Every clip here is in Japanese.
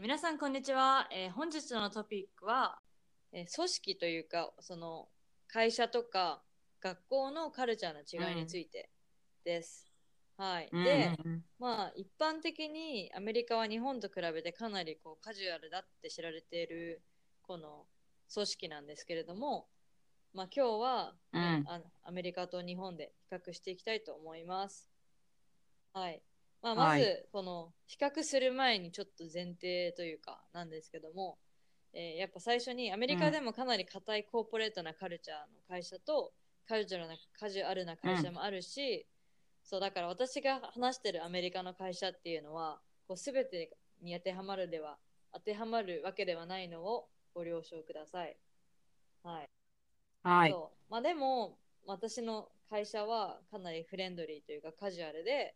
ー皆さん、こんにちは。えー本日のトピックは、えー組織というか、その会社とか学校のカルチャーの違いについてです。はい。で、まあ一般的にアメリカは日本と比べてかなりこうカジュアルだって知られているこの組織なんですけれども、まあ今日は、ねうんあアメリカと日本で比較していきたいと思います。はい。まあ、はいまずこの比較する前にちょっと前提というかなんですけども、えーやっぱ最初にアメリカでもかなり硬いコーポレートなカルチャーの会社とカジュアルなカジュアルな会社もあるし、そうだから私が話してるアメリカの会社っていうのはこう全てに当てはまるでは当てはまるわけではないのをご了承ください。はい。はい。まあ、でも私の会社はかなりフレンドリーというかカジュアルで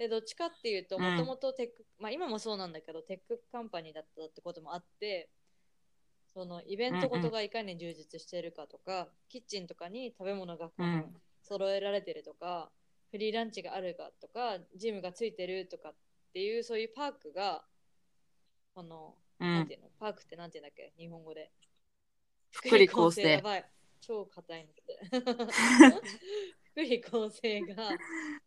でどっちかっていうとうん。もともとテック、まあ、今もそうなんだけど tech company だったってこともあってそのイベントごとがいかに充実しているかとか、キッチンとかに食べ物が揃えられてるとか、 free lunch があるかとかジムがついてるとかっていうそういう perk がこの、うん。なんて。いうの？ perk ってなんていうんだっけ？日本語で。福利厚生。やばい。超硬いのって 福利厚生が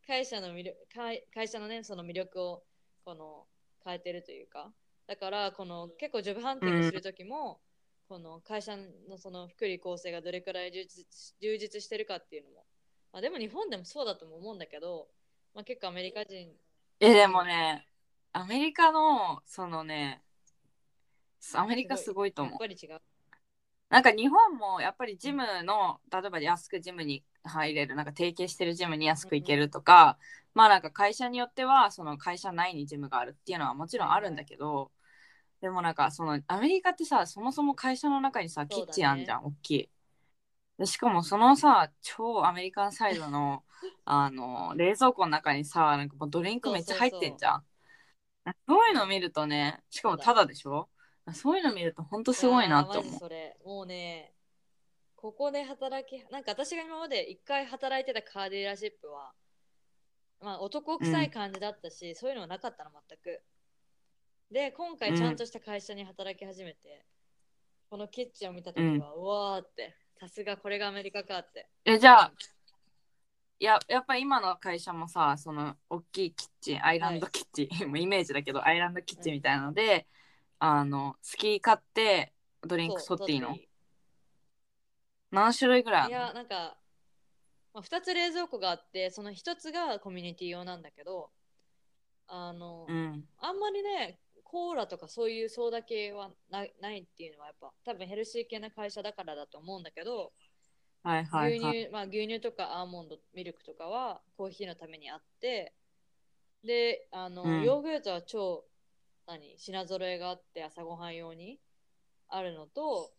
会社の魅力会会社のねその魅力をこの変えてるというか。だからこの結構ジョブハンティングする時も、この会社のその福利厚生がどれくらい充実充実してるかっていうのも、まあ、でも日本でもそうだとも思うんだけど、まあ、結構アメリカ人。え、でもね、アメリカの、そのね、アメリカすごいと思う。やっ。ぱり違う。なんか日本もやっぱりジムの、例えば安くジムに入れる、なんか提携してるジムに安く行けるとか、まあなんか会社によっては、その会社内にジムがあるっていうのはもちろんあるんだけど、でもなんかそのアメリカってさ、そもそも会社の中にさ、キッチンあんじゃん、大きい。でしかもそのさ、超アメリカンサイドの あの冷蔵庫の中にさ、なんかもうドリンクめっちゃ入ってんじゃん。そういうの見るとね、しかもタダでしょ？そういうの見ると本当すごいなって思う。ジそれもうねここで働きなんか私が今まで一回働いてたカーディーラーシップはまあ男臭い感じだったし、そういうのはなかったの全く。で今回ちゃんとした会社に働き始めて、このキッチンを見た時は、うわーってさすがこれがアメリカかって。え、じゃあ、いや、やっぱ今の会社もさ、その大きいキッチン、アイランドキッチン、もう イメージだけど、アイランドキッチンみたいなので、あの、好き買ってドリンクそっていい。の何種類ぐらいあいやなんか、まあ、2つ冷蔵庫があってその1つがコミュニティ用なんだけどあの、うん。あんまりね、コーラとかそういうソーダ系はないないっていうのはやっぱ多分ヘルシー系な会社だからだと思うんだけど、はいはいはい。牛乳、まあ牛乳とかアーモンドミルクとかはコーヒーのためにあって、で、あの、うんヨーグルトは超何品揃えがあって朝ごはん用にあるのと、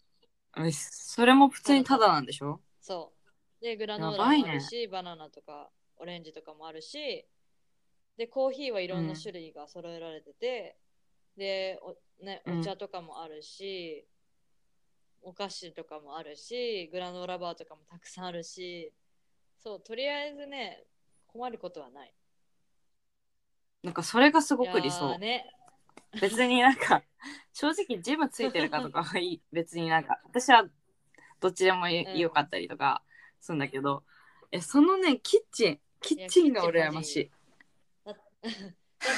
えそれも普通にタダなんでしょ？そう。で、グラノーラもあるし、バナナとかオレンジとかもあるし、で、コーヒーはいろんな種類が揃えられてて、でお、ね、うんお茶とかもあるし、お菓子とかもあるし、グラノーラバーとかもたくさんあるし、そう、とりあえずね、困ることはない。なんかそれがすごく理想ー。ね、別になんか、正直ジムついてるかとかは いい。別になんか、私はどっちでもよかったりとかするんだけど、え、そのね、キッチン、キッチンが羨ましい。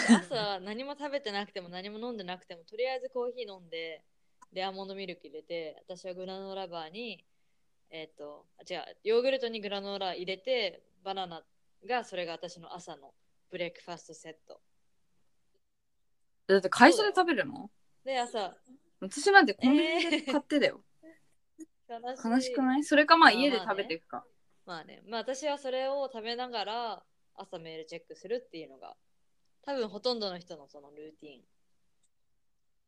朝何も食べてなくても何も飲んでなくてもとりあえずコーヒー飲んででアーモンドミルク入れて私はグラノーラバーにえっ、とあ違うヨーグルトにグラノーラ入れてバナナがそれが私の朝のブレックファストセットだって会社で食べるの？で朝私なんてコンビニで買ってだよ。悲悲しくない？それかまあ家で食べていくか。まあね。まあ私はそれを食べながら朝メールチェックするっていうのが多分ほとんどの人のそのルーティン。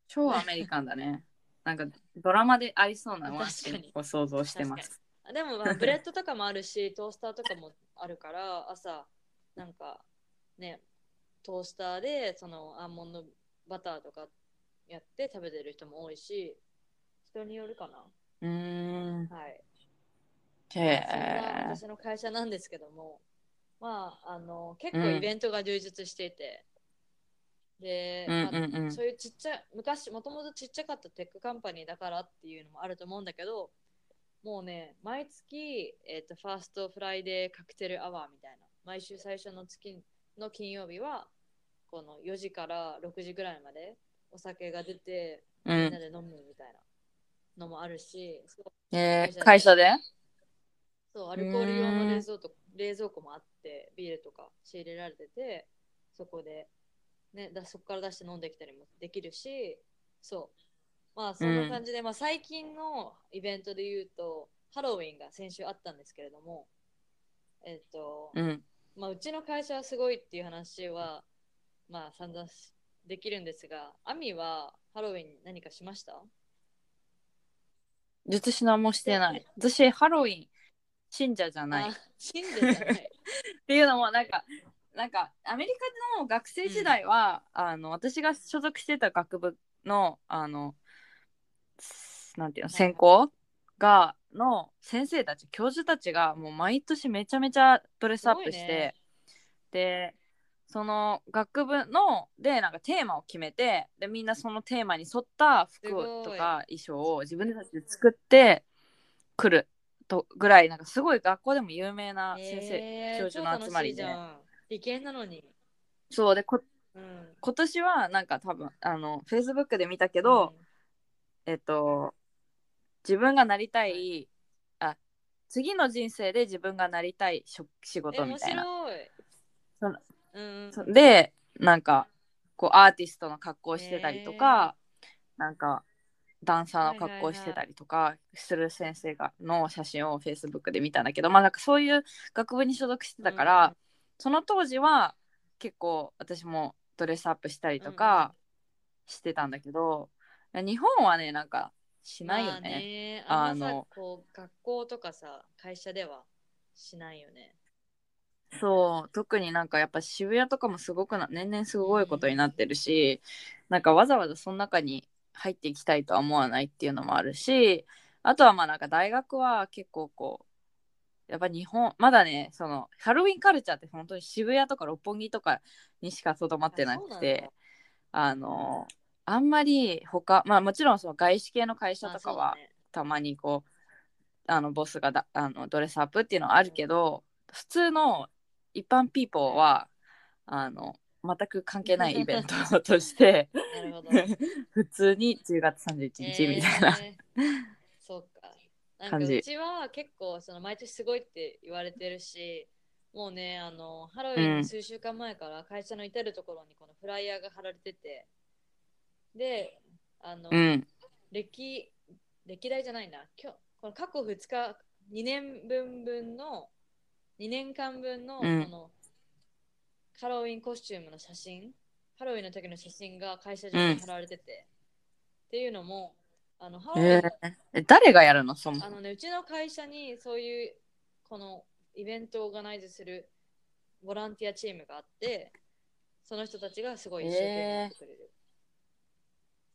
超アメリカンだね。なんかドラマでありそうなワンシーンを想像してます。あでも、まあ、 bread とかもあるし、トースターとかもあるから、朝、なんかね、トースターでそのアーモンドバターとかやって食べてる人も多いし、人によるかな。うーん。はい。へえ。私の会社なんですけども、まあ、あの結構うんイベントが充実していて、で、うんまあそういうちっちゃい昔もともとちっちゃかった tech company だからっていうのもあると思うんだけどもうね毎月、えー、と First Friday Cocktail Hour みたいな毎週最初の月の金曜日はこの4時から6時ぐらいまでお酒が出てうみんなんで飲むみたいなのもあるし、そうえー会社で？そう、アルコール用の冷蔵と冷蔵庫もあって、ビールとか仕入れられてて、そこで、ね、だそこから出して飲んできたりもできるし、そう。まあ、そんな感じで、まあ、最近のイベントで言うと、ハロウィンが先週あったんですけれども、えっと、うん。まあ、うちの会社はすごいっていう話は、まあ、散々しできるんですが、アミはハロウィン何かしました？私何もしてない。私、ハロウィン信者じゃない。信者じゃない。ていうのも、なんか、なんかアメリカの学生時代は、あの私が所属してた学部のあのなんていうの専攻がの先生たち教授たちがもう毎年めちゃめちゃドレスアップして、ねでその学部のでなんかテーマを決めてでみんなそのテーマに沿った服とか衣装を自分たちで作ってくるとぐらいなんかすごい学校でも有名な先生、えー教授の集まりで理系なのに。そうでこうん。今年はなんか多分あのフェイスブックで見たけど、えっと自分がなりたいあ次の人生で自分がなりたい職仕事みたいな白い。そのうん。そでなんかこうアーティストの格好してたりとか、なんかダンサーの格好してたりとかする先生がの写真をフェイスブックで見たんだけどまあなんかそういう学部に所属してたから、うんその当時は結構私もドレスアップしたりとかしてたんだけど、いや日本はねなんかしないよまあね。ねあの学校とかさ、会社ではしないよね。そう。特になんかやっぱ渋谷とかもすごくな年々すごいことになってるしなんかわざわざその中に入っていきたいとは思わないっていうのもあるしあとはまあなんか大学は結構こうやっぱ日本まだねそのハロウィンカルチャーって本当に渋谷とか六本木とかにしかとどまってなくてあのあんまり他まあもちろんその外資系の会社とかはたまにこうあのボスがだあのドレスアップっていうのはあるけど、普通の一般ピーポーはあの全く関係ない イベントとしてなるほど。普通に10月31日みたいな、えーそうか。なんか感じ。うちは結構その毎年すごいって言われてるし、もうね、あのハロウィンの数週間前から会社の至るところにこのフライヤーが貼られてて、で、あの、うん。歴歴代じゃないな、今日この過去2日、2年分分の、2年間分の,、うんこのハロウィンコスチュームの写真、ハロウィンの時の写真が会社上に貼られてて、っていうのも、あのハロウィンえーえ誰がやるの？そもあのね、うちの会社にそういうこのイベントをオーガナイズするボランティアチームがあって、その人たちがすごい一生懸命やってくれる。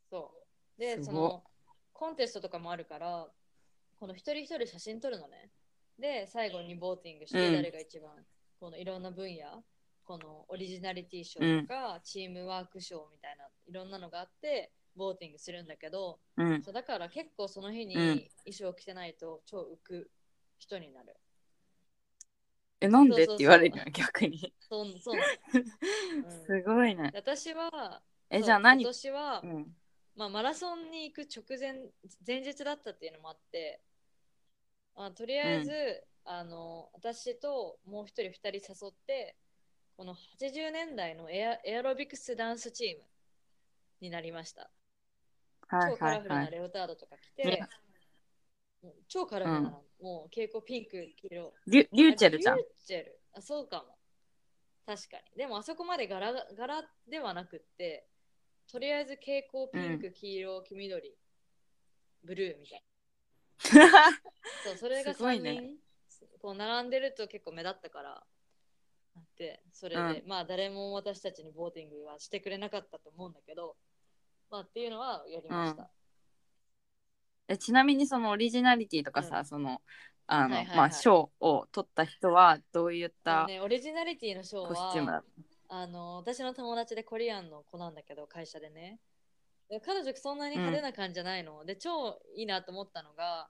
そう。で、すごっそのコンテストとかもあるから、この一人一人写真撮るのね。で、最後にボーティングして、うん。誰が一番、このいろんな分野、このオリジナリティ賞とか、チームワーク賞みたいな、いろんなのがあって、ボーティングするんだけど、うん。そうだから結構その日にうん。衣装を着てないと超浮く人になる。えなんで？って言われるの逆に。そうそう。な のすごいね。で私は、えじゃあ何？今年は、うん。まあ、マラソンに行く直前、前日だったっていうのもあって、あとりあえず、あの私ともう一人二人誘って、この80年代のエアエアロビクスダンスチームになりました。はい超カラフルはいはないレオタードとか着て、ね超カラフルなの、もう蛍光ピンク、黄色。リュリューチェルじゃんあリューチェル。あ、そうかも。確かに。でもあそこまで柄が柄ではなくって、とりあえず蛍光ピンク、黄色、黄緑、ブルーみたいな。そう、それが3すごいね人、こう並んでると結構目立ったから。で、それで、うまあ誰も私たちにボーティングはしてくれなかったと思うんだけど、まあっていうのはやりました。えちなみにそのオリジナリティとかさ、うんそのあの、はいはいはいまあ賞を取った人はどういったね、オリジナリティのショーコスチュームだは、あの私の友達でコリアンの子なんだけど、会社でね。で彼女そんなに派手な感じじゃないの、で、超いいなと思ったのが、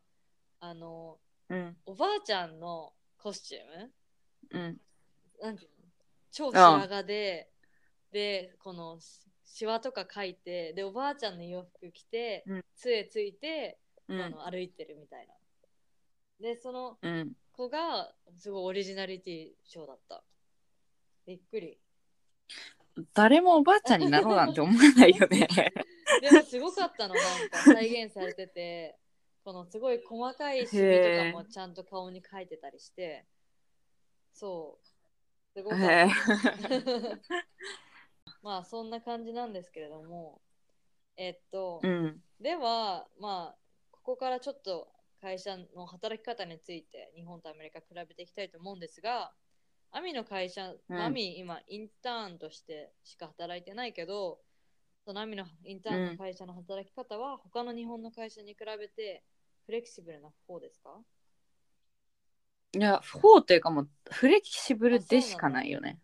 あの、うん。おばあちゃんのコスチューム？うん。なんていうの？超白髪で、で、このしシワとか描いて、で、おばあちゃんの洋服着て、うん。杖ついて、うん。あの歩いてるみたいな。で、そのうん。子がすごいオリジナリティショーだった。びっくり。誰もおばあちゃんになろうなんて思わないよね でもすごかったの、なんか 再現されてて、このすごい細かいシミとかもちゃんと顔に描いてたりして、そう。すごかった。まあそんな感じなんですけれども、えっと、うん。では、まあ、ここからちょっと会社の働き方について日本とアメリカ比べていきたいと思うんですが、アミの会社、うん。アミ今インターンとしてしか働いてないけど、そのアミのインターンの会社の働き方は他の日本の会社に比べてフレキシブルな方ですか？いやフォーというかもうフレキシブルでしかないよね。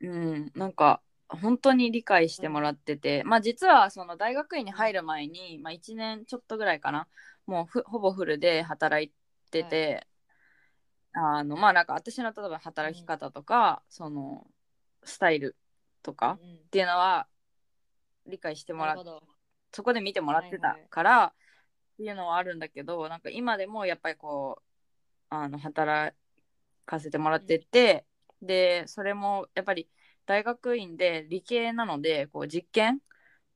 うんなんか本当に理解してもらってて、まあ実はその大学院に入る前に、まあ、1年ちょっとぐらいかな。もうふほぼフルで働いてて、あのまあなんか私の例えば働き方とか、そのスタイルとかうん。っていうのは理解してもらっなるほど。そこで見てもらってたからっていうのはあるんだけどなんか今でもやっぱりこうあの働かせてもらってて、でそれもやっぱり大学院で理系なのでこう実験っ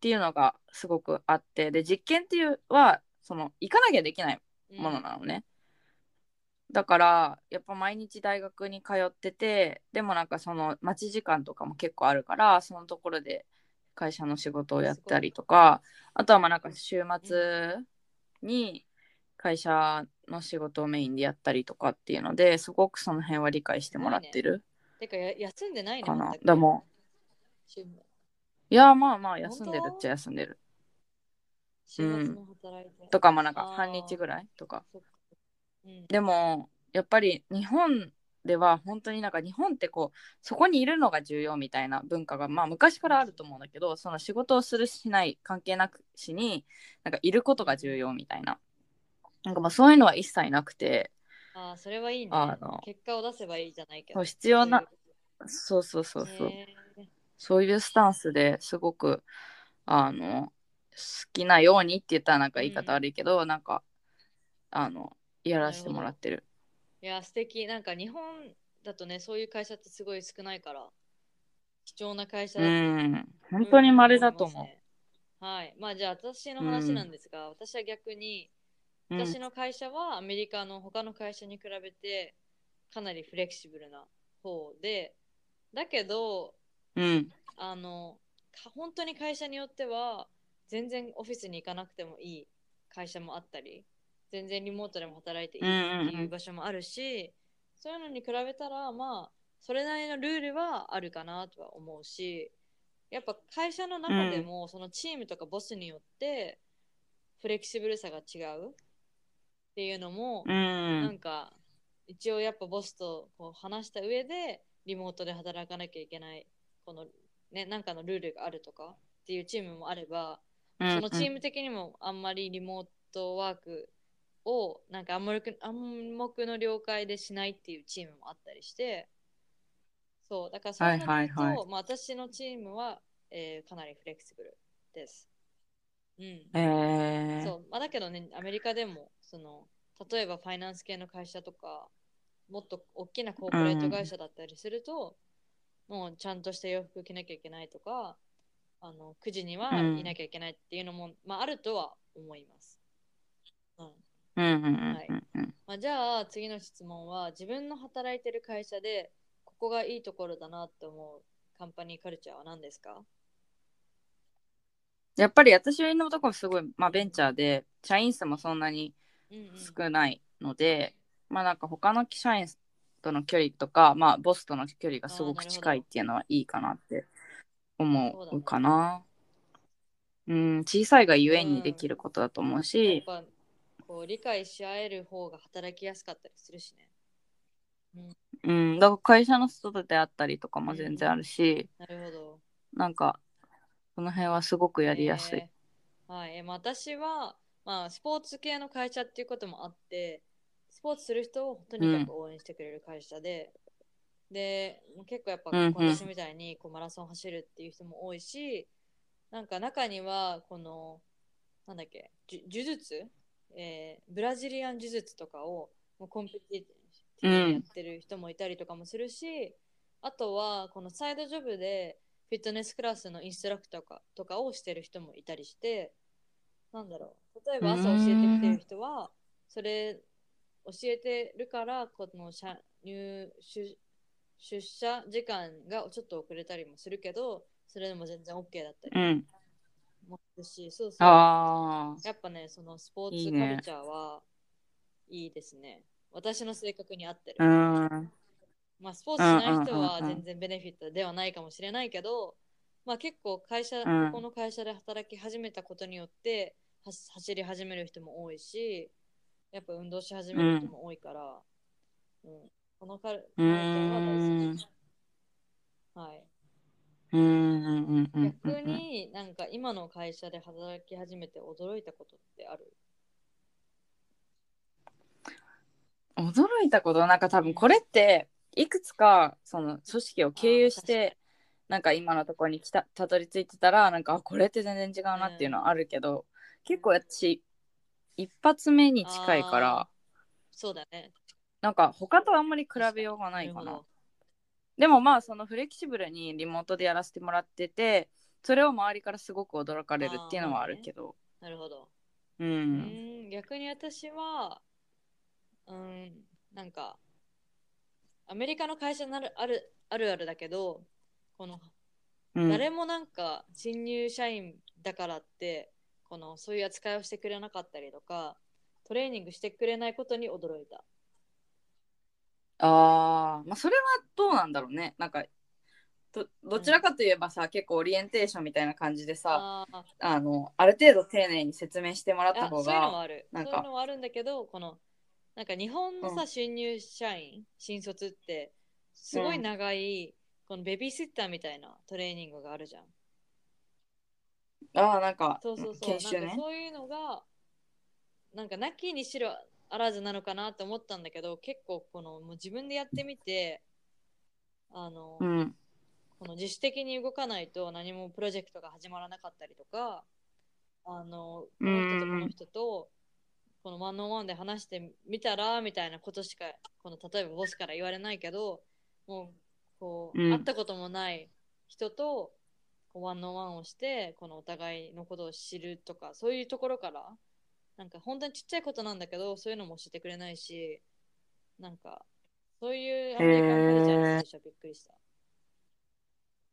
ていうのがすごくあってで実験っていうはその行かなきゃできないものなのね、だからやっぱ毎日大学に通っててでもなんかその待ち時間とかも結構あるからそのところで会社の仕事をやったりとかあとはまあなんか週末に会社の仕事をメインでやったりとかっていうのですごくその辺は理解してもらってるてかや休んでないね。かな。でも週いやまあまあ休んでるっちゃ休んでる。週末も働いて。とかまあなんか半日ぐらいとか。うん。でもやっぱり日本では本当になんか日本ってこうそこにいるのが重要みたいな文化がまあ昔からあると思うんだけどその仕事をするしない関係なくしになんかいることが重要みたいな。なんかまあそういうのは一切なくて。ああ、それはいいね。あの。結果を出せばいいじゃないけど。必要なそうそうそうそう。そう、いうスタンスですごくあの好きなようにって言ったらなんか言い方悪いけど、なんかあのやらせてもらってるいや、素敵。なんか日本だとね、そういう会社ってすごい少ないから、貴重な会社うだとん。本当に稀だと思う、はい。まあじゃあ私の話なんですが、私は逆に、うん。私の会社はアメリカの他の会社に比べてかなりフレキシブルな方で、だけど、うん。あの、か本当に会社によっては、全然オフィスに行かなくてもいい会社もあったり、全然リモートでも働いていいっていう場所もあるし、そういうのに比べたら、まあ、それなりのルールはあるかなとは思うし、やっぱ会社の中でも、そのチームとかボスによって、フレキシブルさが違うっていうのも、うなんんか一応やっぱボスとこう話した上でリモートで働かなきゃいけないこのねなんかのルールがあるとかっていうチームもあれば、そのチーム的にもあんまりリモートワークをなんか暗黙暗黙の了解でしないっていうチームもあったりして。そうだからそういうのと、はいはい。はいまあ、私のチームは、えーかなりフレキシブルです。うん、えー、そう、まあ、だけどね、アメリカでも、その、例えばファイナンス系の会社とか、もっと大きなコーポレート会社だったりすると、もうちゃんとした洋服着なきゃいけないとか、あの9時にはいなきゃいけないっていうのも、まあ、あるとは思います。まあ、じゃあ次の質問は自分の働いてる会社でここがいいところだなって思うカンパニーカルチャーは何ですか？やっぱり私のところすごい、まあ、ベンチャーで社員数もそんなにうんうん。少ないので、まあなんか他の社員との距離とか、まあ、ボスとの距離がすごく近いっていうのはいいかなって思うかな。うん、小さいがゆえにできることだと思うし、ぱこう理解し合える方が働きやすかったりするしね。うん、だから会社の人と出会ったりとかも全然あるし、なるほど。なんかその辺はすごくやりやすい。えーはい、えまあ私は、まあ、スポーツ系の会社っていうこともあって、スポーツする人をとにかく応援してくれる会社で、で、もう結構やっぱうんうん私みたいにこうマラソン走るっていう人も多いし、なんか中には、この、なんだっけ、呪術、えーブラジリアン呪術とかをもうコンペティティブやってる人もいたりとかもするし、あとはこのサイドジョブでフィットネスクラスのインストラクターかとかをしてる人もいたりして、なんだろう、例えば朝教えてきてる人は、それ教えてるから、この入出出社時間がちょっと遅れたりもするけど、それでも全然 OK だったりうん。もするし、そうそう。ああ。やっぱね、そのスポーいいねツカルチャーはいいですね。私の性格に合ってる。うん。まあ、スポーツしない人はうんうんうんうん全然ベネフィットではないかもしれないけど、まあ、結構会社、うんここの会社で働き始めたことによっては走り始める人も多いし、やっぱ運動し始める人も多いから、うんこのカルチうャーはん大好き。はい。逆になんか今の会社で働き始めて驚いたことってある？驚いたこと？なんか多分これっていくつかその組織を経由してなんか今のところに来たたどり着いてたらなんかあこれって全然違うなっていうのはあるけど、結構私一発目に近いからあそうだね。なんか他とあんまり比べようがないかなでもまあそのフレキシブルにリモートでやらせてもらっててそれを周りからすごく驚かれるっていうのはあるけどなるほど。ううんん、逆に私は、うん、なんか、アメリカの会社なるあるあるあるだけど、この、うん誰もなんか新入社員だからって、このそういう扱いをしてくれなかったりとか、トレーニングしてくれないことに驚いた。あーまあそれはどうなんだろうね。なんかどどちらかといえばさ、結構オリエンテーションみたいな感じでさあー。あのある程度丁寧に説明してもらった方あそういうのもがある。なんか。そういうのもあるんだけど、この、なんか日本のさ、うん。新入社員、新卒って、すごい長い、このベビーシッターみたいなトレーニングがあるじゃん。あーなんかそうそうそう。研修ね。なんかそういうのが、なんかなきにしろあらずなのかなって思ったんだけど、結構この、もう自分でやってみて、あの、うん。この自主的に動かないと何もプロジェクトが始まらなかったりとか、あの、この人とこの人と、このワンオンワンで話してみたらみたいなことしか、この例えばボスから言われないけど、もう、こう、うん。会ったこともない人と、こうワンオンワンをして、このお互いのことを知るとか、そういうところから、なんか本当にちっちゃいことなんだけど、そういうのも教えてくれないし、なんか、そういうアメリカンカルチャーに最初はびっくりした。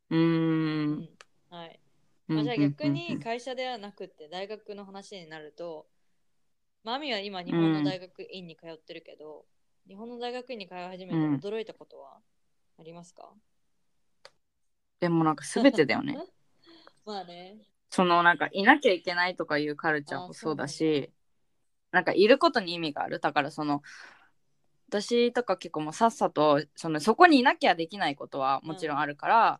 うーん。はい。うんまあ、じゃあ逆うんに会社ではなくて大学の話になると、マミは今日本の大学院に通ってるけど、日本の大学院に通い始めてうん。驚いたことはありますか、でもなんか全てだよね。まあね。そのなんかいなきゃいけないとかいうカルチャーもそうだしなんかいることに意味がある？だからその私とか結構もうさっさとそのそこにいなきゃできないことはもちろんあるから、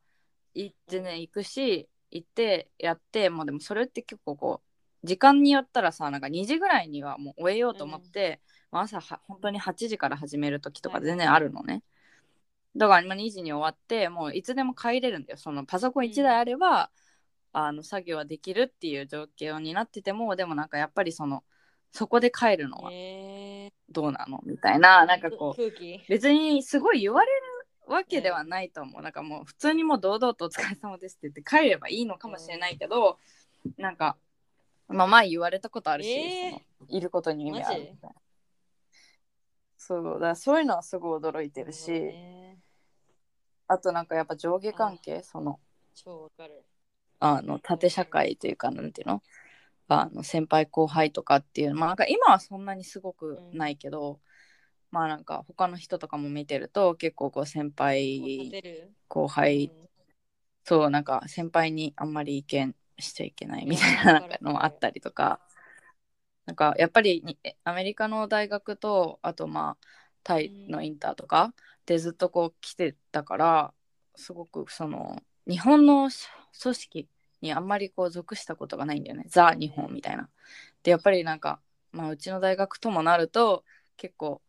い全然行くし行ってやってもうでもそれって結構こう時間によったらさなんか2時ぐらいにはもう終えようと思って、まあ朝は本当に8時から始める時とか全然あるのね。だから今2時に終わってもういつでも帰れるんだよ。そのパソコン1台あれば、あの作業はできるっていう状況になっててもでもなんかやっぱりそのそこで帰るのは。えどうなの？みたいな。なんかこう別にすごい言われるわけではないと思う、なんかもう普通にもう堂々と「お疲れ様です」って言って帰ればいいのかもしれないけど、なんかまあ前言われたことあるし、いることに意味あるみたいな。そうだそういうのはすごい驚いてるし、あとなんかやっぱ上下関係その超わかる。あの縦社会というかなんていうの？あの先輩後輩とかっていうまあなんか今はそんなにすごくないけど、まあなんか他の人とかも見てると結構こう先輩後輩、うん。そうなんか先輩にあんまり意見しちゃいけないみたいうんななんかのもあったりとか。なんかやっぱりにアメリカの大学とあとまあタイのインターとかでずっとこう来てたからすごくその日本のし組織にあんまりこう属したことがないんだよねザ・日本みたいな。でやっぱりなんか、まあ、うちの大学ともなると結構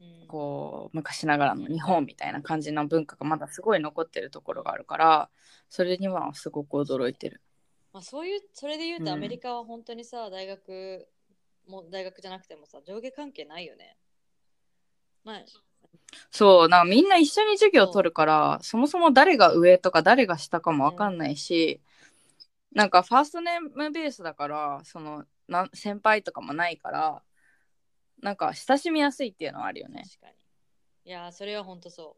うんこう昔ながらの日本みたいな感じの文化がまだすごい残ってるところがあるからそれにはすごく驚いてる。まあ、そういうそれで言ううんとアメリカは本当にさ、大学も大学じゃなくてもさ上下関係ないよね。まあ、そうなんかみんな一緒に授業を取るからそもそも誰が上とか誰が下かも分かんないし、なんかファーストネームベースだからそのなん先輩とかもないからなんか親しみやすいっていうのはあるよね。確かに。いやー、それは本当そ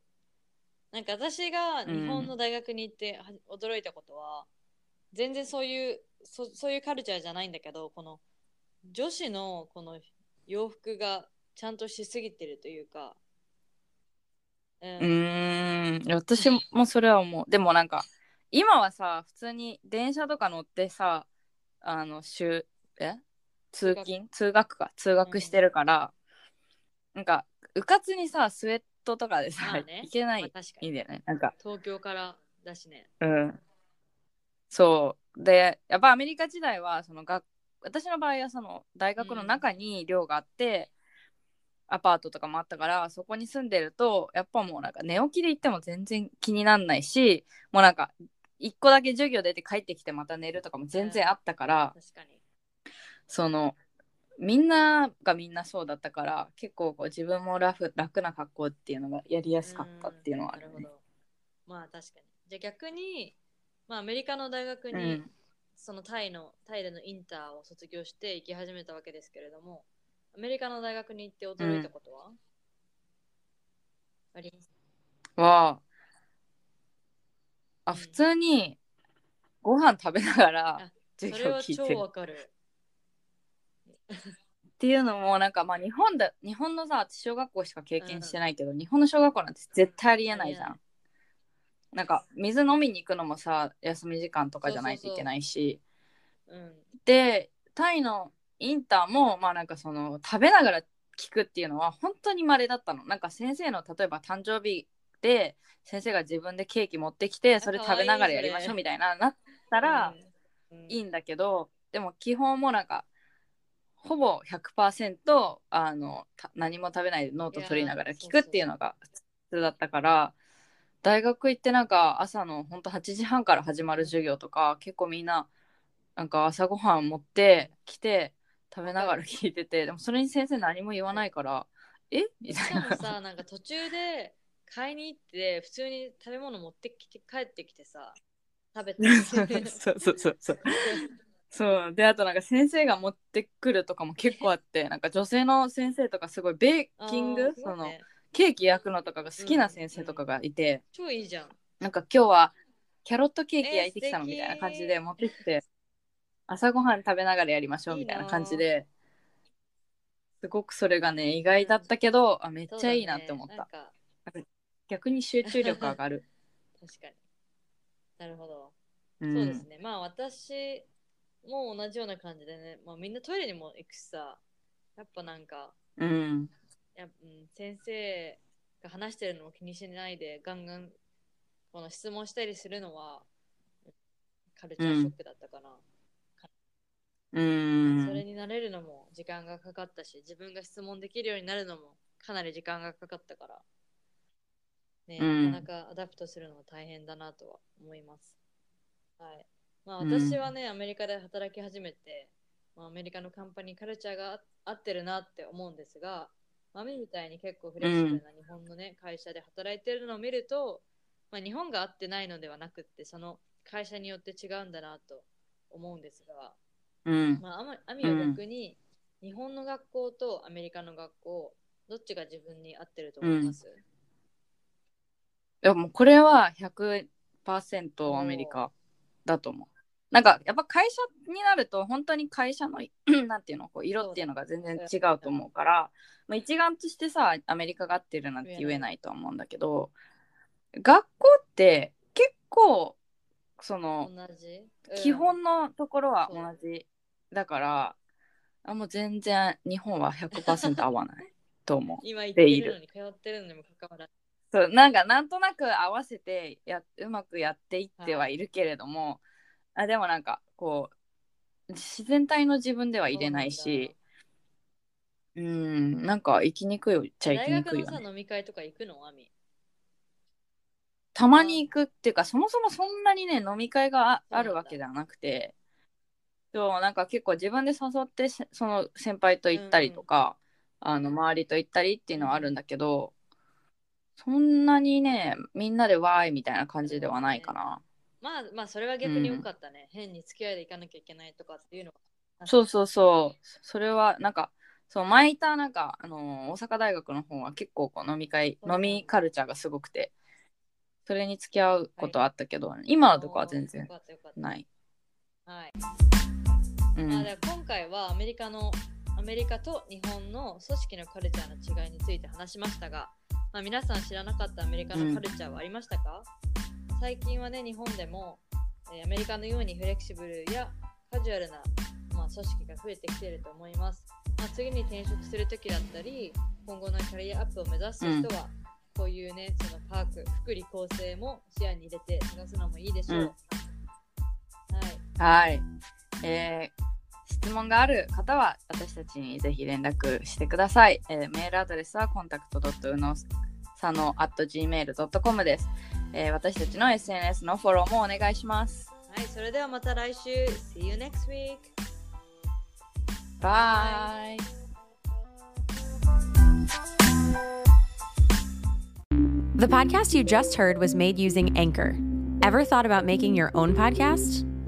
う。なんか私が日本の大学に行っては驚いたことは、全然そういうそそういうカルチャーじゃないんだけど、この女子のこの洋服がちゃんとしすぎてるというか、うん私もそれは思う。でもなんか今はさ普通に電車とか乗ってさあの週え？通勤？通学。か。通学してるから、なんかうかつにさスウェットとかでさ、まあね。いけないまあ確かに。いいんだよね。なんか。東京からだしね。うん。そう。でやっぱアメリカ時代はその学私の場合はその大学の中に寮があって、アパートとかもあったからそこに住んでるとやっぱもうなんか寝起きで行っても全然気になんないしもうなんか一個だけ授業出て帰ってきてまた寝るとかも全然あったから、確かに。そのみんながみんなそうだったから結構こう自分もラフ楽な格好っていうのがやりやすかったっていうのはあるね。なるほど。まあ確かに。じゃあ逆に、まあアメリカの大学うに、ん、そのタイのタイでのインターを卒業して行き始めたわけですけれども、アメリカの大学に行って驚いたことは、ありますはあうん普通にご飯食べながらあ授業聞いてるわかる。っていうのもなんかまあ日本だ日本のさ私小学校しか経験してないけど、日本の小学校なんて絶対ありえないじゃん。なんか水飲みに行くのもさ休み時間とかじゃないといけないしうん。でタイのインターもまあなんかその食べながら聞くっていうのは本当に稀だったのなんか先生の例えば誕生日で先生が自分でケーキ持ってきてそれ食べながらやりましょうみたいななったらうん、いいんだけどでも基本もなんかほぼ100%あのた何も食べないでノート取りながら聞くっていうのが普通だったから大学行ってなんか朝のほんと8時半から始まる授業とか結構みんななんか朝ごはん持ってきて食べながら聞いててでもそれに先生何も言わないからえ？みたいな。しかもさ、なんか途中で買いに行って、普通に食べ物持ってきて帰ってきてさ、食べてそうそうそうそう。そう。であとなんか先生が持ってくるとかも結構あって なんか女性の先生とかすごいベーキングそのケーキ焼くのとかが好きな先生とかがいて、超いいじゃん。なんか今日はキャロットケーキえー焼いてきたのみたいな感じで持ってきて朝ごはん食べながらやりましょうみたいな感じですごくそれがね意外だったけど、あめっちゃいいなって思った、逆に集中力上がる、確かに。なるほど。うん、そうですね。まあ私も同じような感じでね、まあ、みんなトイレにも行くしさ、やっぱなんか、うんやっうん、先生が話してるのを気にしないでガンガンこの質問したりするのはカルチャーショックだったかな。うんそれに慣れるのも時間がかかったし、自分が質問できるようになるのもかなり時間がかかったから、ね、うん。なかなかアダプトするのは大変だなとは思います。はい。まあうん私はね、アメリカで働き始めて、まあ、アメリカの company culture が合ってるなって思うんですが、マミみたいに結構フレキシブルな日本のね、会社で働いてるのを見ると、まあ、日本が合ってないのではなくって、その会社によって違うんだなと思うんですが、うん。まあ、アミは逆に、日本の学校とアメリカの学校、どっちが自分に合ってると思います、いやもうこれは100%アメリカだと思う。なんかやっぱ会社になると本当に会社の なんていうのこう色っていうのが全然違うと思うから、まあ、一丸としてさアメリカが合ってるなんて言えないとは思うんだけど学校って結構その基本のところは同じだからあもう全然日本は100%合わないと思う。今言ってるのに通ってるのにもかかわらずそうなんかなんとなく合わせてやうまくやっていってはい。るけれども、あでもなんかこう自然体の自分では入れないしうんなんか生きにくいっちゃ生き大学のさにくいよね。飲み会とか行くの？アミ。たまに行くっていうかそもそもそんなにね飲み会があるわけではなくてそうなんか結構自分で誘ってせその先輩と行ったりとか、あの周りと行ったりっていうのはあるんだけど、そんなにねみんなでわーいみたいな感じではないかな。まあまあそれは逆に良かったね、変に付き合いで行かなきゃいけないとかっていうのはそうそうそう。それはなんかそう前いたなんかあの大阪大学の方は結構こう飲み会飲みカルチャーがすごくてそれに付き合うことはあったけど、今のとこは全よ然ない。はい。うん。まあ、では今回はアメリカのアメリカと日本の組織のカルチャーの違いについて話しましたが、まあ、皆さん知らなかったアメリカのカルチャーはありましたか、最近はね日本でも、えーアメリカのようにフレキシブルやカジュアルな、まあ、組織が増えてきていると思います、まあ、次に転職する時だったり今後のキャリアアップを目指す人は、こういうねそのパーク福利厚生も視野に入れて探すのもいいでしょう、うん。はい。はい。えー質問がある方は私たちにぜひ連絡してください。えーメールアドレスは contact.unosano.gmail.com です、えー私たちの SNS のフォローもお願いします。はい、それではまた来週 See you next week! バイ。The podcast you just heard was made using Anchor. Ever thought about making your own podcast?